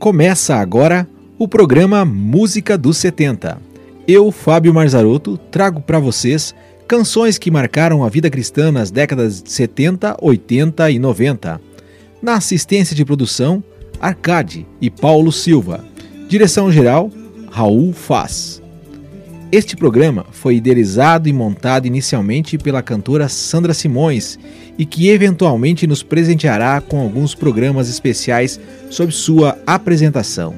Começa agora o programa Música dos 70. Eu, Fábio Marzarotto, trago para vocês canções que marcaram a vida cristã nas décadas de 70, 80 e 90. Na assistência de produção, Arcade e Paulo Silva. Direção geral, Raul Faz. Este programa foi idealizado e montado inicialmente pela cantora Sandra Simões e que eventualmente nos presenteará com alguns programas especiais sob sua apresentação.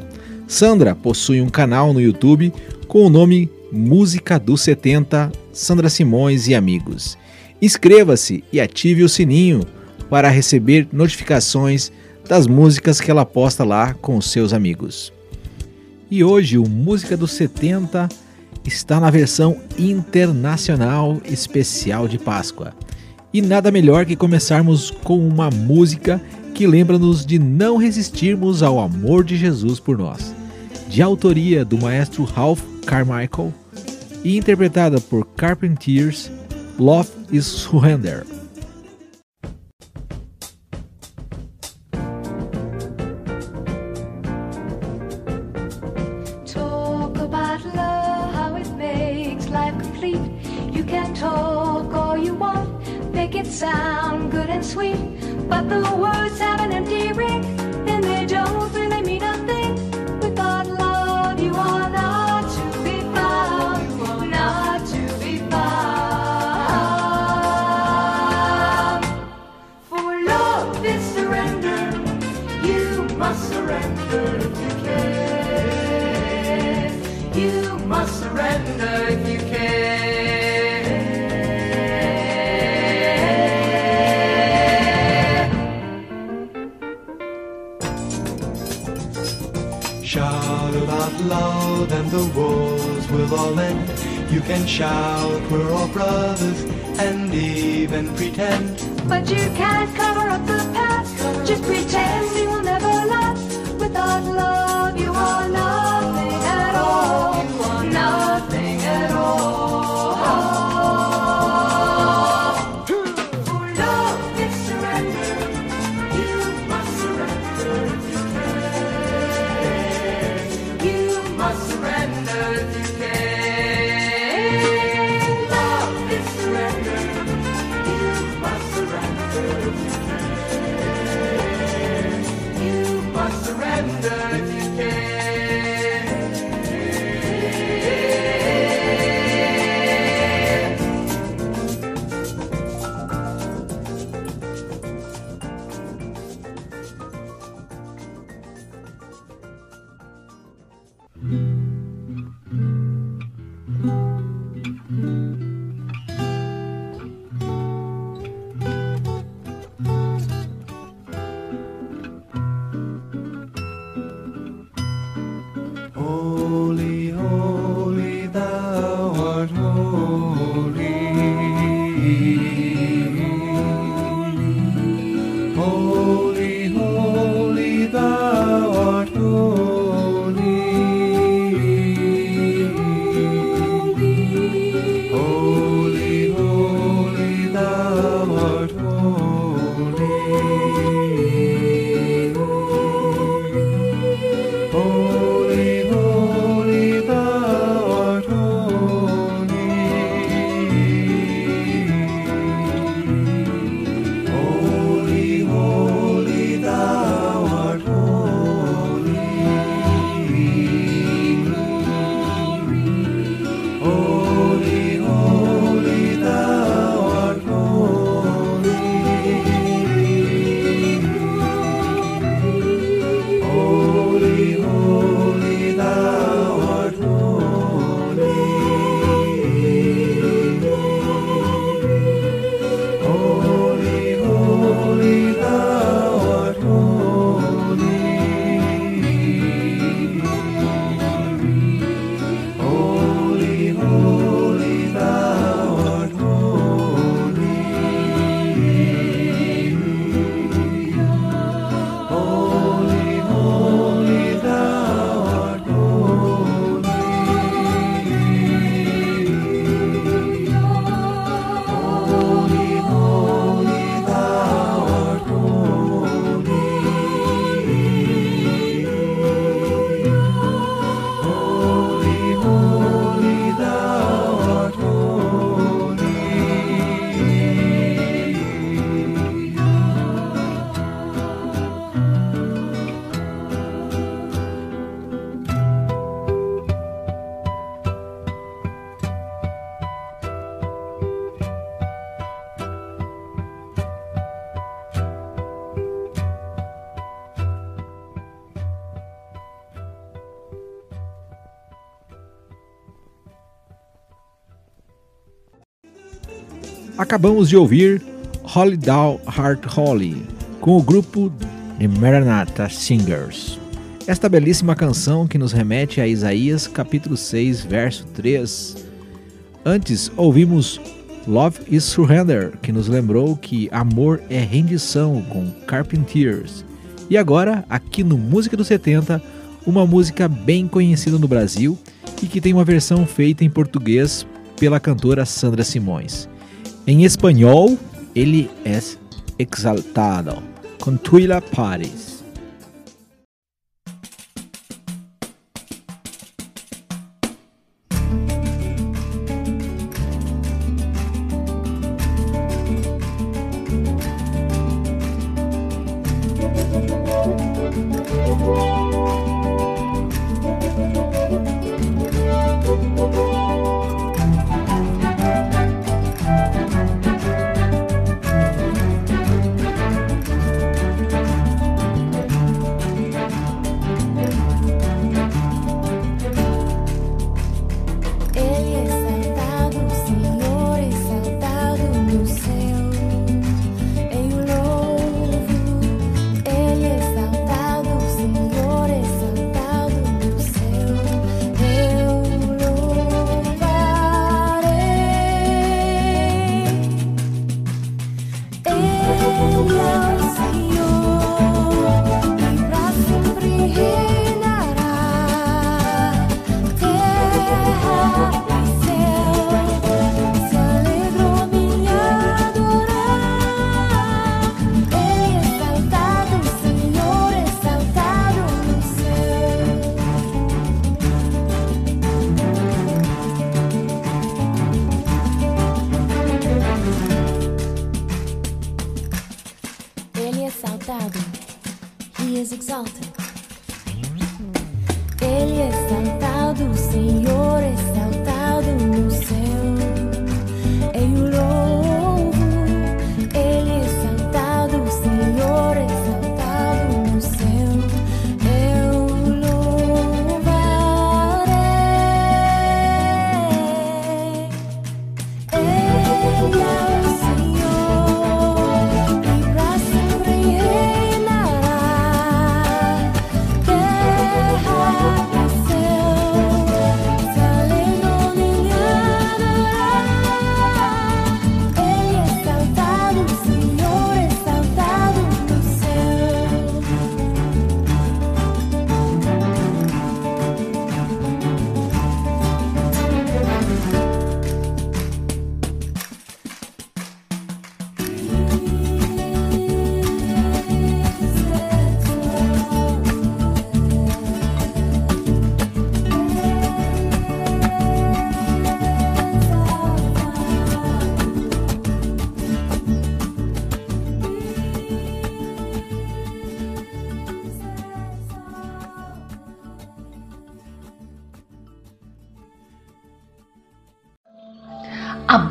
Sandra possui um canal no YouTube com o nome Música dos 70 Sandra Simões e Amigos. Inscreva-se e ative o sininho para receber notificações das músicas que ela posta lá com os seus amigos. E hoje o Música dos 70 está na versão internacional especial de Páscoa. E nada melhor que começarmos com uma música que lembra-nos de não resistirmos ao amor de Jesus por nós. De autoria do maestro Ralph Carmichael e interpretada por Carpenters, Love is Surrender. We're all brothers, and even pretend. But you can't cover up the past. Just pretend Acabamos de ouvir Holy Down Heart Holy com o grupo The Maranatha Singers. Esta belíssima canção que nos remete a Isaías capítulo 6, verso 3. Antes ouvimos Love is Surrender, que nos lembrou que amor é rendição com Carpenters. E agora, aqui no Música dos 70, uma música bem conhecida no Brasil e que tem uma versão feita em português pela cantora Sandra Simões. Em espanhol, ele é exaltado, com Tuila Paris.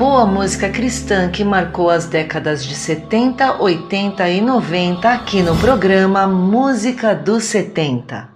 Boa música cristã que marcou as décadas de 70, 80 e 90 aqui no programa Música dos 70.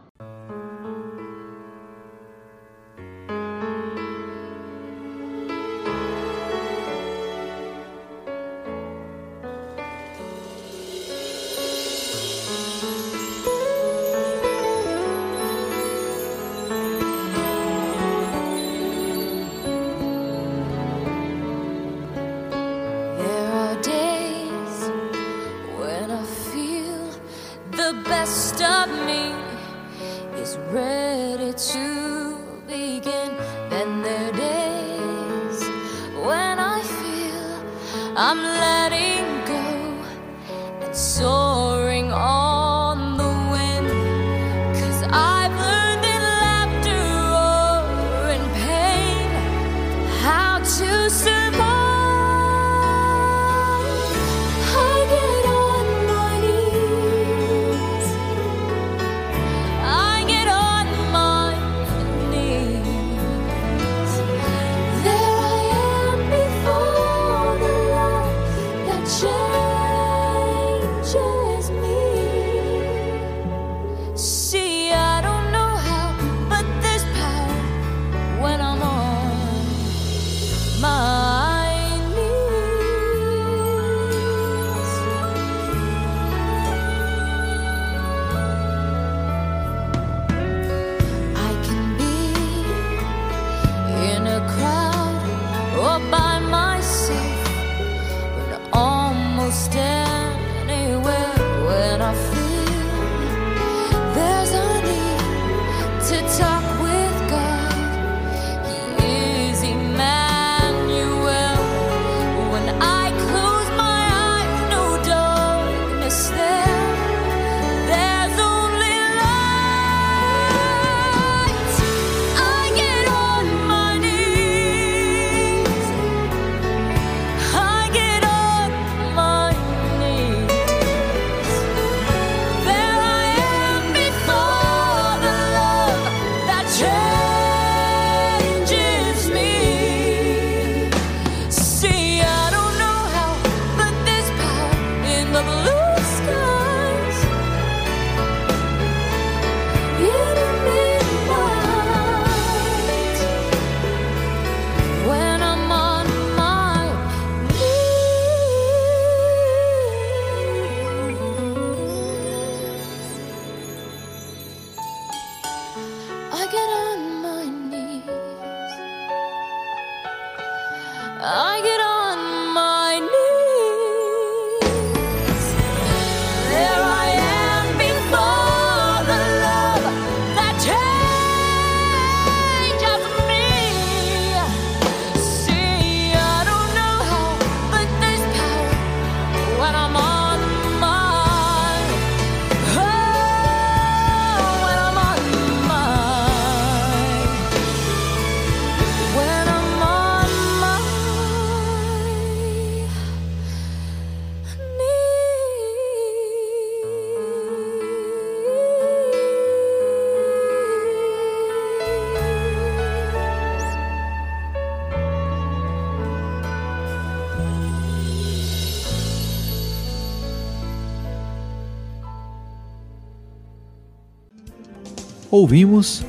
Ouvimos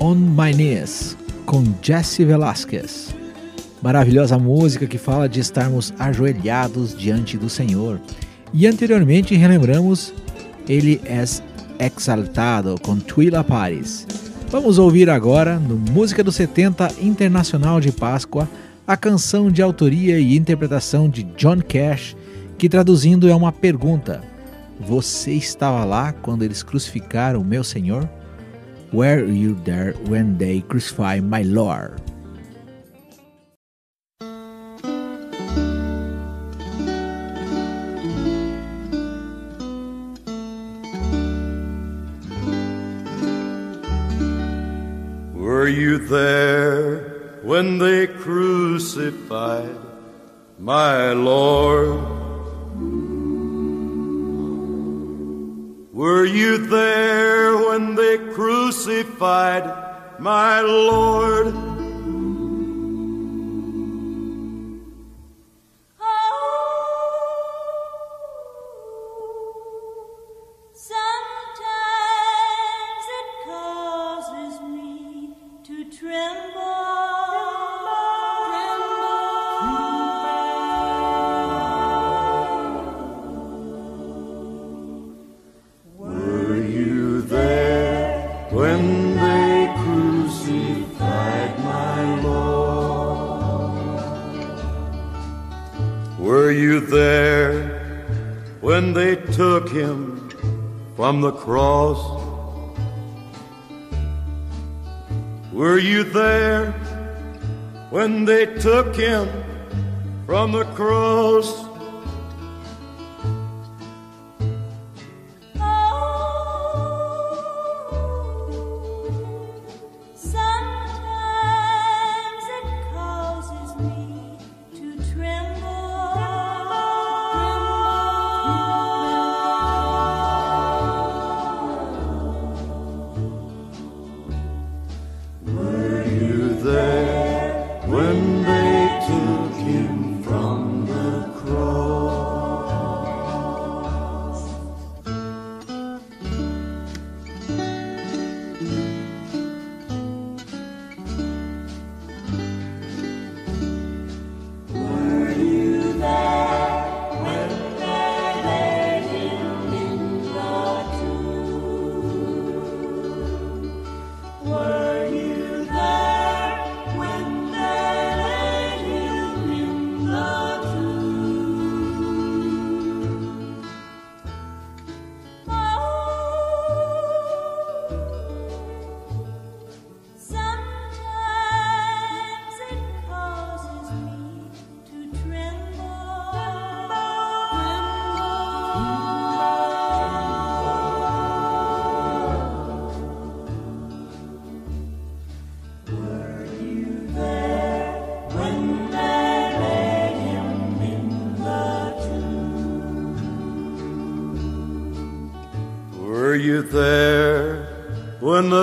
On My Knees com Jesse Velasquez. Maravilhosa música que fala de estarmos ajoelhados diante do Senhor. E anteriormente relembramos Ele é Exaltado com Twila Paris. Vamos ouvir agora, no Música dos 70 Internacional de Páscoa, a canção de autoria e interpretação de John Cash, que traduzindo é uma pergunta: Você estava lá quando eles crucificaram o meu Senhor? Were you there when they crucified my Lord? Were you there when they crucified my Lord? Were you there when they crucified my Lord? Cross? Were you there when they took him from the cross?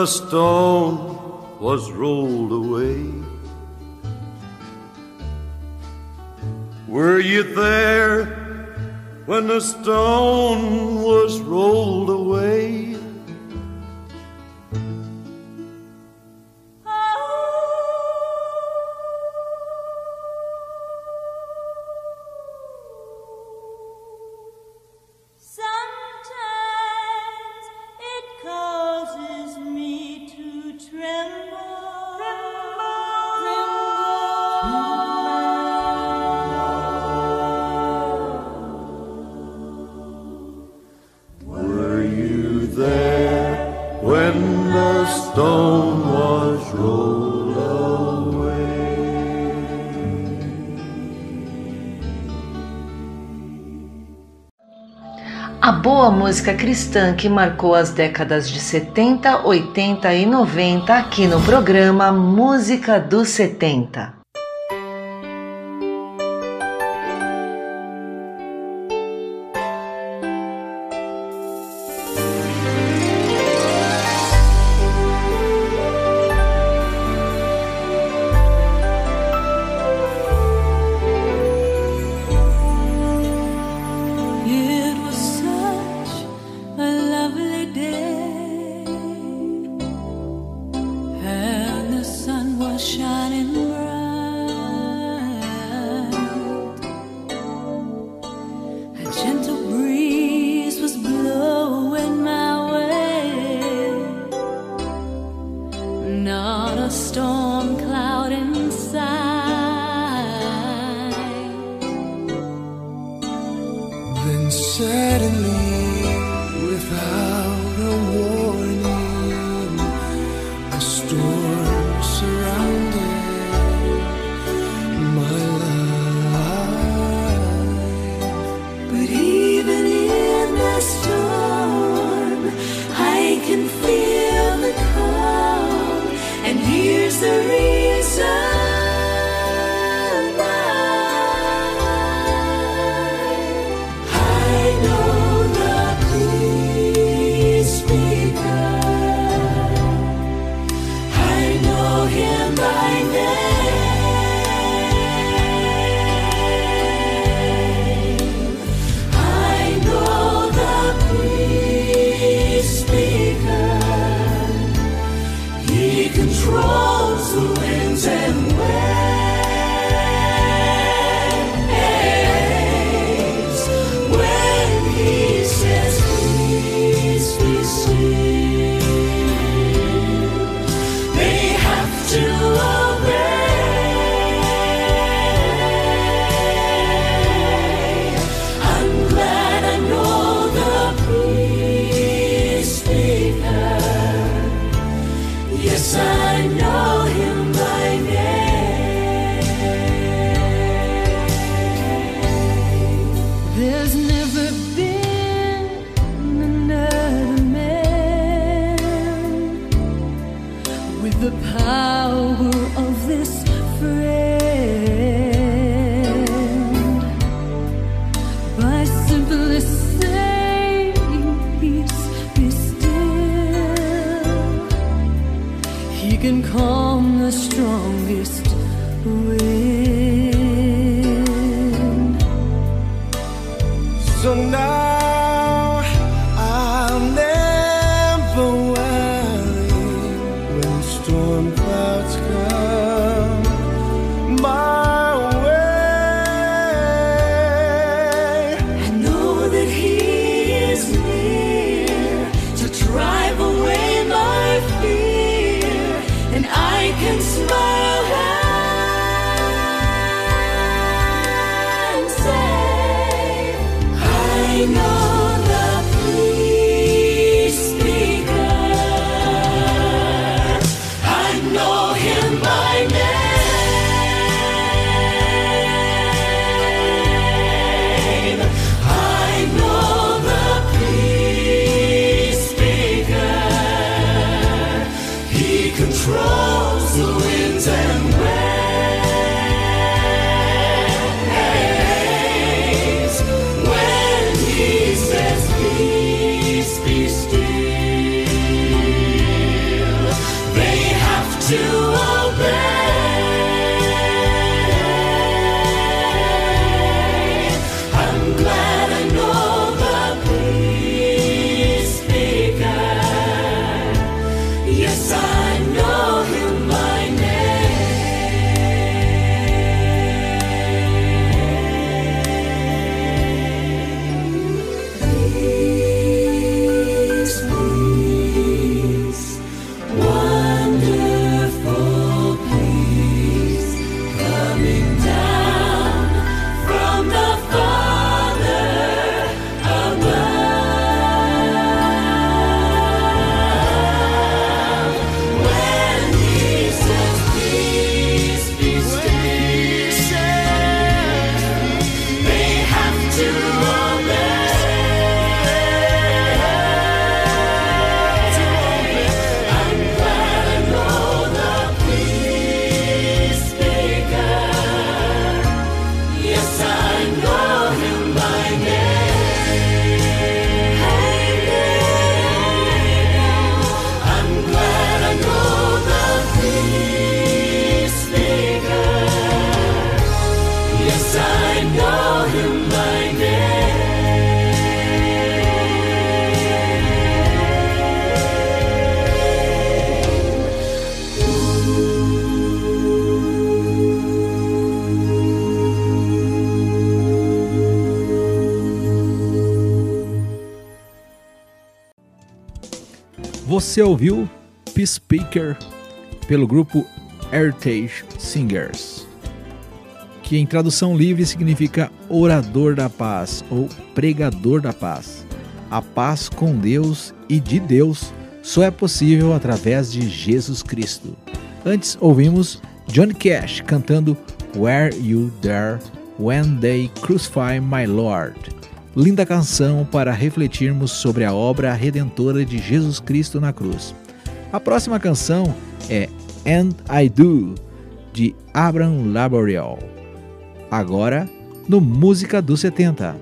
Stone was rolled away? Were you there when the stone compôs a música cristã que marcou as décadas de 70, 80 e 90 aqui no programa Música dos 70. gentle breeze. the winds and strongest wind. So now. você ouviu Speaker pelo grupo Heritage Singers, que em tradução livre significa orador da paz ou pregador da paz. A paz com Deus e de Deus só é possível através de Jesus Cristo. Antes ouvimos Johnny Cash cantando Where You There When They Crucify My Lord linda canção para refletirmos sobre a obra redentora de Jesus Cristo na cruz. A próxima canção é And I Do, de Abraham Laboriel. Agora, no Música dos 70.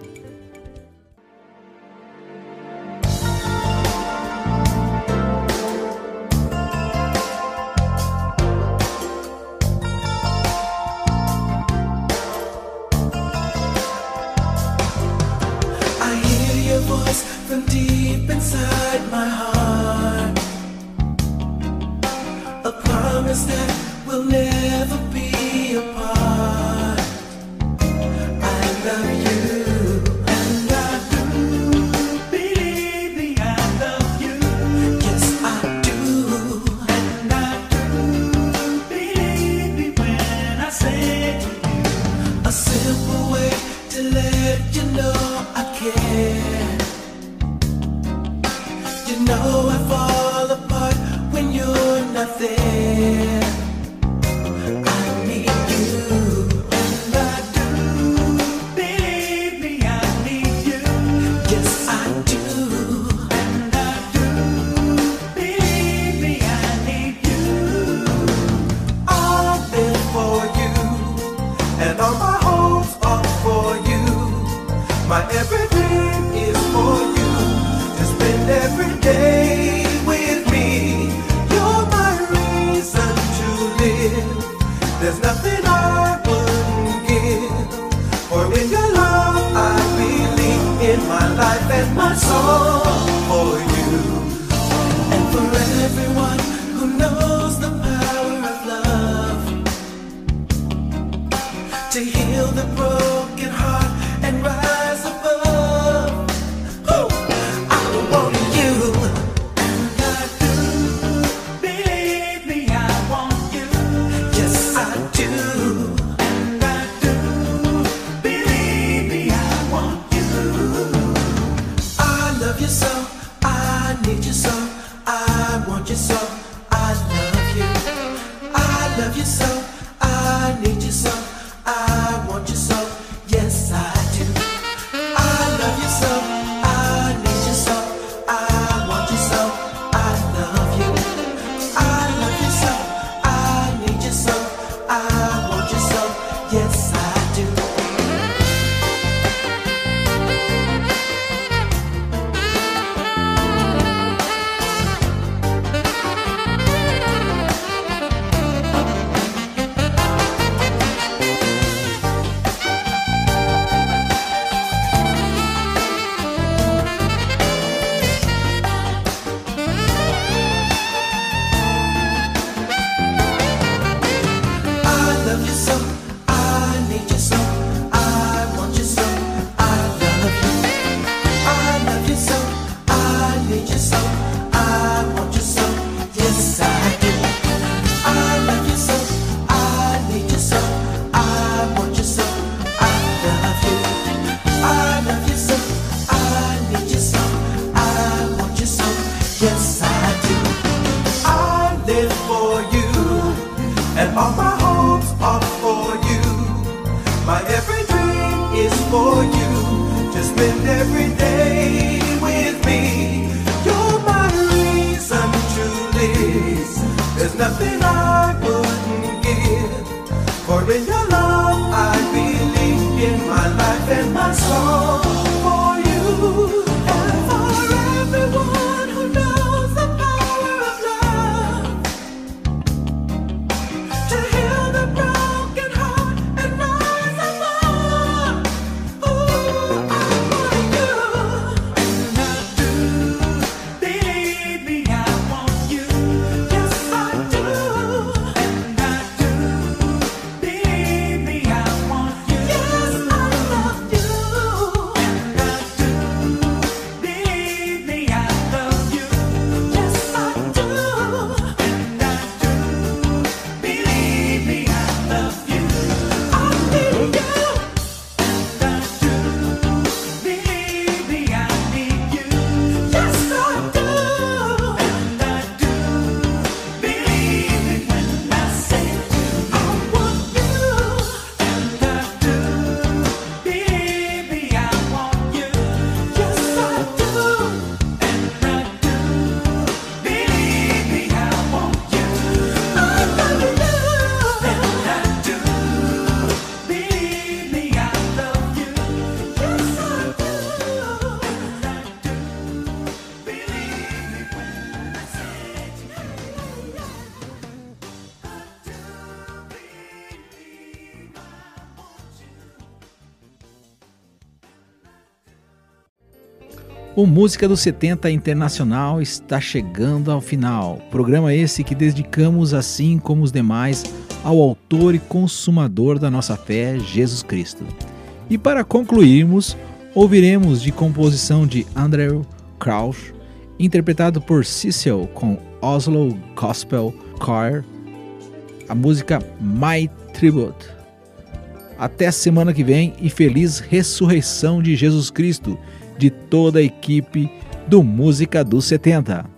A simple way to let you know I care. You know I fall apart when you're not there. O Música dos 70 Internacional está chegando ao final. Programa esse que dedicamos, assim como os demais, ao autor e consumador da nossa fé, Jesus Cristo. E para concluirmos, ouviremos de composição de Andrew Crouch, interpretado por Cecil com Oslo Gospel Choir, a música My Tribute. Até semana que vem e feliz ressurreição de Jesus Cristo de toda a equipe do Música dos 70.